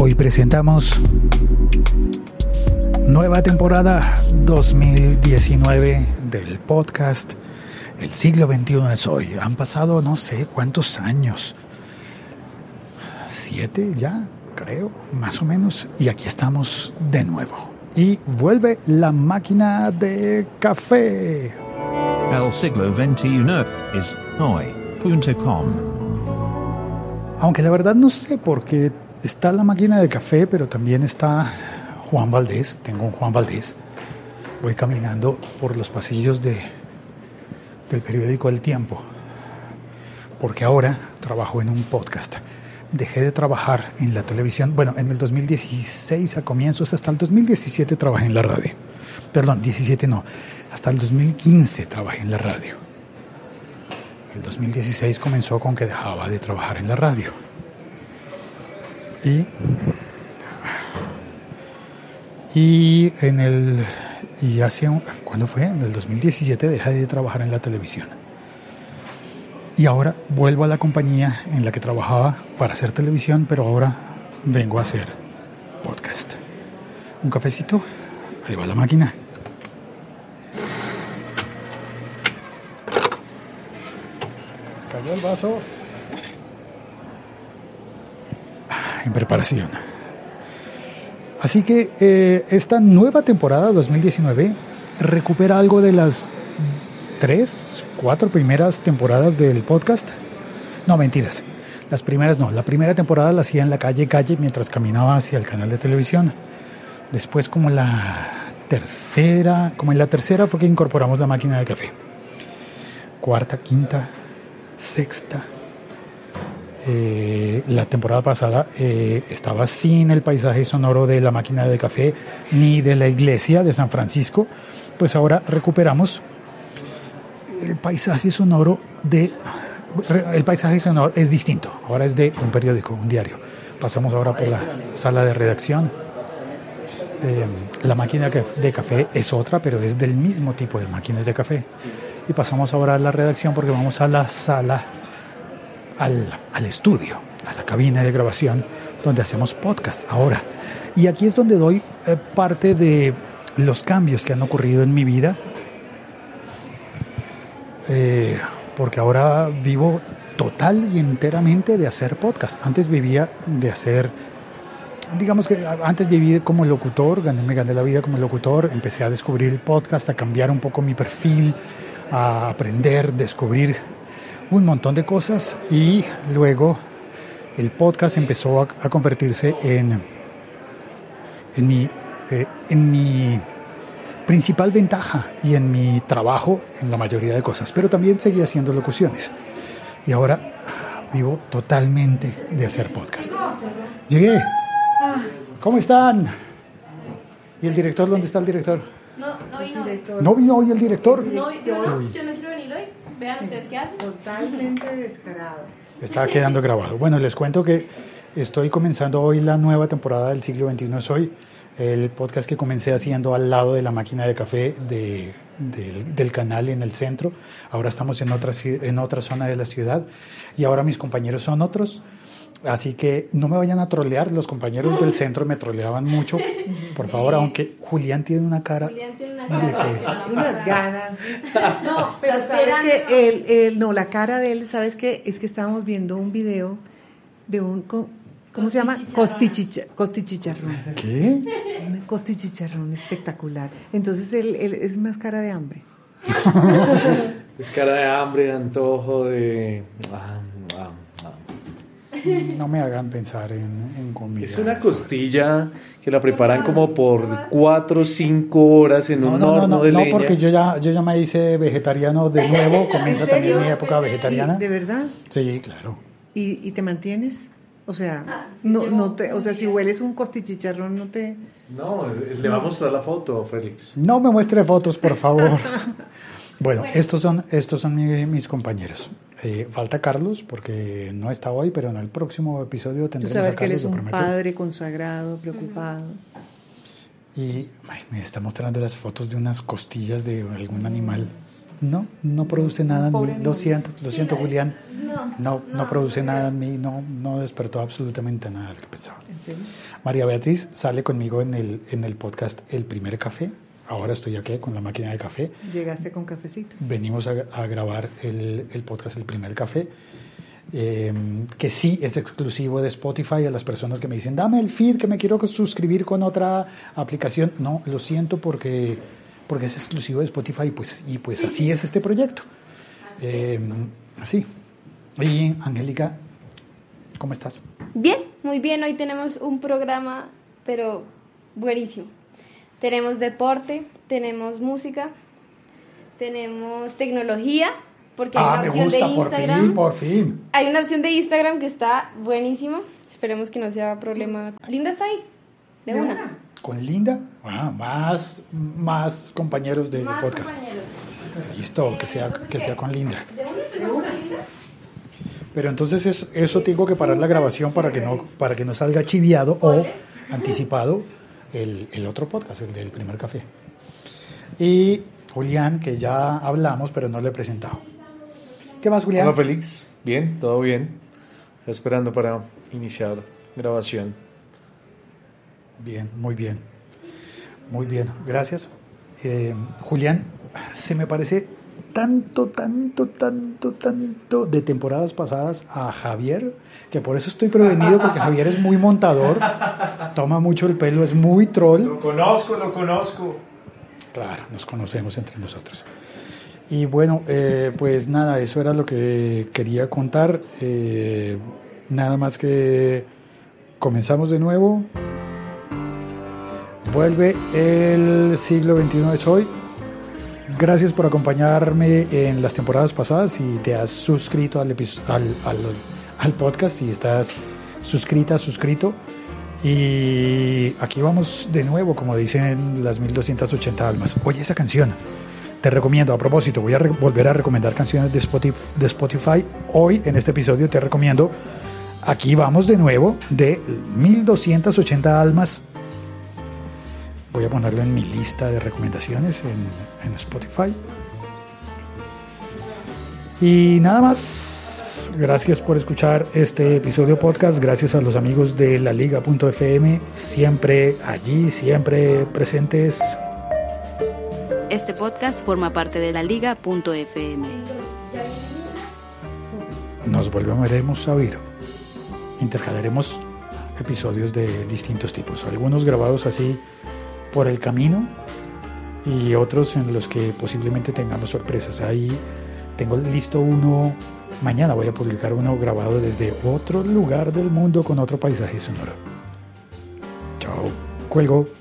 Hoy presentamos nueva temporada 2019 del podcast El siglo XXI es hoy. Han pasado no sé cuántos años. Siete ya, creo, más o menos. Y aquí estamos de nuevo. Y vuelve la máquina de café. El siglo XXI es hoy.com. Aunque la verdad no sé por qué está la máquina de café, pero también está Juan Valdés. Tengo un Juan Valdés. Voy caminando por los pasillos de, del periódico El Tiempo, porque ahora trabajo en un podcast. Dejé de trabajar en la televisión, bueno, en el 2016 a comienzos, hasta el 2017 trabajé en la radio. Perdón, 17 no, hasta el 2015 trabajé en la radio. El 2016 comenzó con que dejaba de trabajar en la radio. Y, y en el y hace un, ¿cuándo fue? En el 2017 dejé de trabajar en la televisión. Y ahora vuelvo a la compañía en la que trabajaba para hacer televisión, pero ahora vengo a hacer podcast. Un cafecito, ahí va la máquina. Cayó el vaso. En preparación. Así que eh, esta nueva temporada 2019 recupera algo de las tres, cuatro primeras temporadas del podcast. No, mentiras. Las primeras no. La primera temporada la hacía en la calle calle mientras caminaba hacia el canal de televisión. Después como la tercera, como en la tercera fue que incorporamos la máquina de café. Cuarta, quinta, sexta. Eh, la temporada pasada eh, estaba sin el paisaje sonoro de la máquina de café ni de la iglesia de San Francisco, pues ahora recuperamos el paisaje sonoro de el paisaje sonoro es distinto, ahora es de un periódico, un diario. Pasamos ahora por la sala de redacción. Eh, la máquina de café es otra, pero es del mismo tipo de máquinas de café. Y pasamos ahora a la redacción porque vamos a la sala, al, al estudio, a la cabina de grabación donde hacemos podcast ahora. Y aquí es donde doy eh, parte de los cambios que han ocurrido en mi vida. Eh, porque ahora vivo total y enteramente de hacer podcast. Antes vivía de hacer, digamos que antes viví como locutor, gané, me gané la vida como locutor, empecé a descubrir el podcast, a cambiar un poco mi perfil, a aprender, descubrir un montón de cosas y luego el podcast empezó a, a convertirse en, en mi, eh, en mi principal ventaja y en mi trabajo en la mayoría de cosas, pero también seguía haciendo locuciones. Y ahora vivo totalmente de hacer podcast. Llegué. ¿Cómo están? ¿Y el director? ¿Dónde está el director? No, no vino. ¿No vino hoy el director? No, yo no, yo no quiero venir hoy. Vean ustedes qué hacen. Totalmente descarado. Está quedando grabado. Bueno, les cuento que estoy comenzando hoy la nueva temporada del siglo XXI es hoy. El podcast que comencé haciendo al lado de la máquina de café de, del, del canal en el centro. Ahora estamos en otra, en otra zona de la ciudad y ahora mis compañeros son otros. Así que no me vayan a trolear. Los compañeros del centro me troleaban mucho. Por favor, aunque Julián tiene una cara Julián tiene una de cara. que... Unas ganas. No, pero sabes que él, él- no, la cara de él, ¿sabes qué? Es que estábamos viendo un video de un, ¿cómo se llama? Costichicha- Costichicharrón. ¿Qué? Un costichicharrón espectacular. Entonces él, él es más cara de hambre. Es cara de hambre, de antojo, de... ah. No me hagan pensar en, en comida. Es una costilla que la preparan como por 4 o 5 horas en No, un no, no, horno no, de no, leña. porque yo ya, yo ya me hice vegetariano de nuevo, comienza ¿En también mi época vegetariana. ¿De verdad? Sí, claro. ¿Y, y te mantienes? O sea, Ah, sí, no, no te, o sea, si hueles un costichicharrón, no te... No, le va a mostrar la foto, Félix. No me muestre fotos, por favor. Bueno, estos son, estos son mi- mis compañeros. Eh, falta Carlos, porque no está hoy, pero en el próximo episodio Tú tendremos sabes a que él Carlos, es un padre consagrado, preocupado. Y ay, me está mostrando las fotos de unas costillas de algún animal. no, no produce nada en mí. Lo siento, lo siento, Julián. No, No, no produce nada en mí, no, no despertó absolutamente nada de lo que pensaba. ¿En serio? María Beatriz sale conmigo en el, en el podcast El Primer Café. Ahora estoy aquí con la máquina de café. Llegaste con cafecito. Venimos a, a grabar el, el podcast El Primer Café, eh, que sí es exclusivo de Spotify a las personas que me dicen, dame el feed que me quiero suscribir con otra aplicación. No, lo siento porque, porque es exclusivo de Spotify pues, y pues así es este proyecto. Eh, así. Y Angélica, ¿cómo estás? Bien, muy bien. Hoy tenemos un programa, pero buenísimo. Tenemos deporte, tenemos música, tenemos tecnología, porque hay Ah, una me opción gusta, de por Instagram. fin, por fin. Hay una opción de Instagram que está buenísimo. Esperemos que no sea problema. Linda está ahí. De, ¿De una. una? Con Linda, ah, más, más compañeros de Más podcast. compañeros. Listo, que sea, que sea con Linda. De una empezamos con Linda. Pero entonces es- eso tengo que parar la grabación para que no, para que no salga chiviado o anticipado el, el otro podcast, el del primer café. Y Julián, que ya hablamos, pero no le he presentado. ¿Qué más, Julián? Hola Félix, bien, todo bien. Está esperando para iniciar grabación. Bien, muy bien. Muy bien, gracias. Eh, Julián, se me parece tanto, tanto, tanto, tanto de temporadas pasadas a Javier, que por eso estoy prevenido, porque Javier es muy montador, toma mucho el pelo, es muy troll. conozco, lo conozco. Claro, nos conocemos entre nosotros. Y bueno, eh, pues nada, eso era lo que quería contar. Eh, nada más que comenzamos de nuevo. Vuelve el siglo XXI es hoy. Gracias por acompañarme en las temporadas pasadas. Si te has suscrito al, al, al, al podcast, si estás suscrita, suscrito. Y aquí vamos de nuevo, como dicen las 1280 almas. Oye, esa canción. Te recomiendo, a propósito, voy a volver a recomendar canciones de Spotify, de Spotify. Hoy, en este episodio, te recomiendo Aquí vamos de nuevo, de 1280 almas. Voy a ponerlo en mi lista de recomendaciones en, en Spotify. Y nada más. Gracias por escuchar este episodio podcast. Gracias a los amigos de la liga.fm, siempre allí, siempre presentes. Este podcast forma parte de la liga.fm. Nos volveremos a oír. Intercalaremos episodios de distintos tipos, algunos grabados así por el camino y otros en los que posiblemente tengamos sorpresas. Ahí tengo listo uno, mañana voy a publicar uno grabado desde otro lugar del mundo con otro paisaje sonoro. Chao, cuelgo.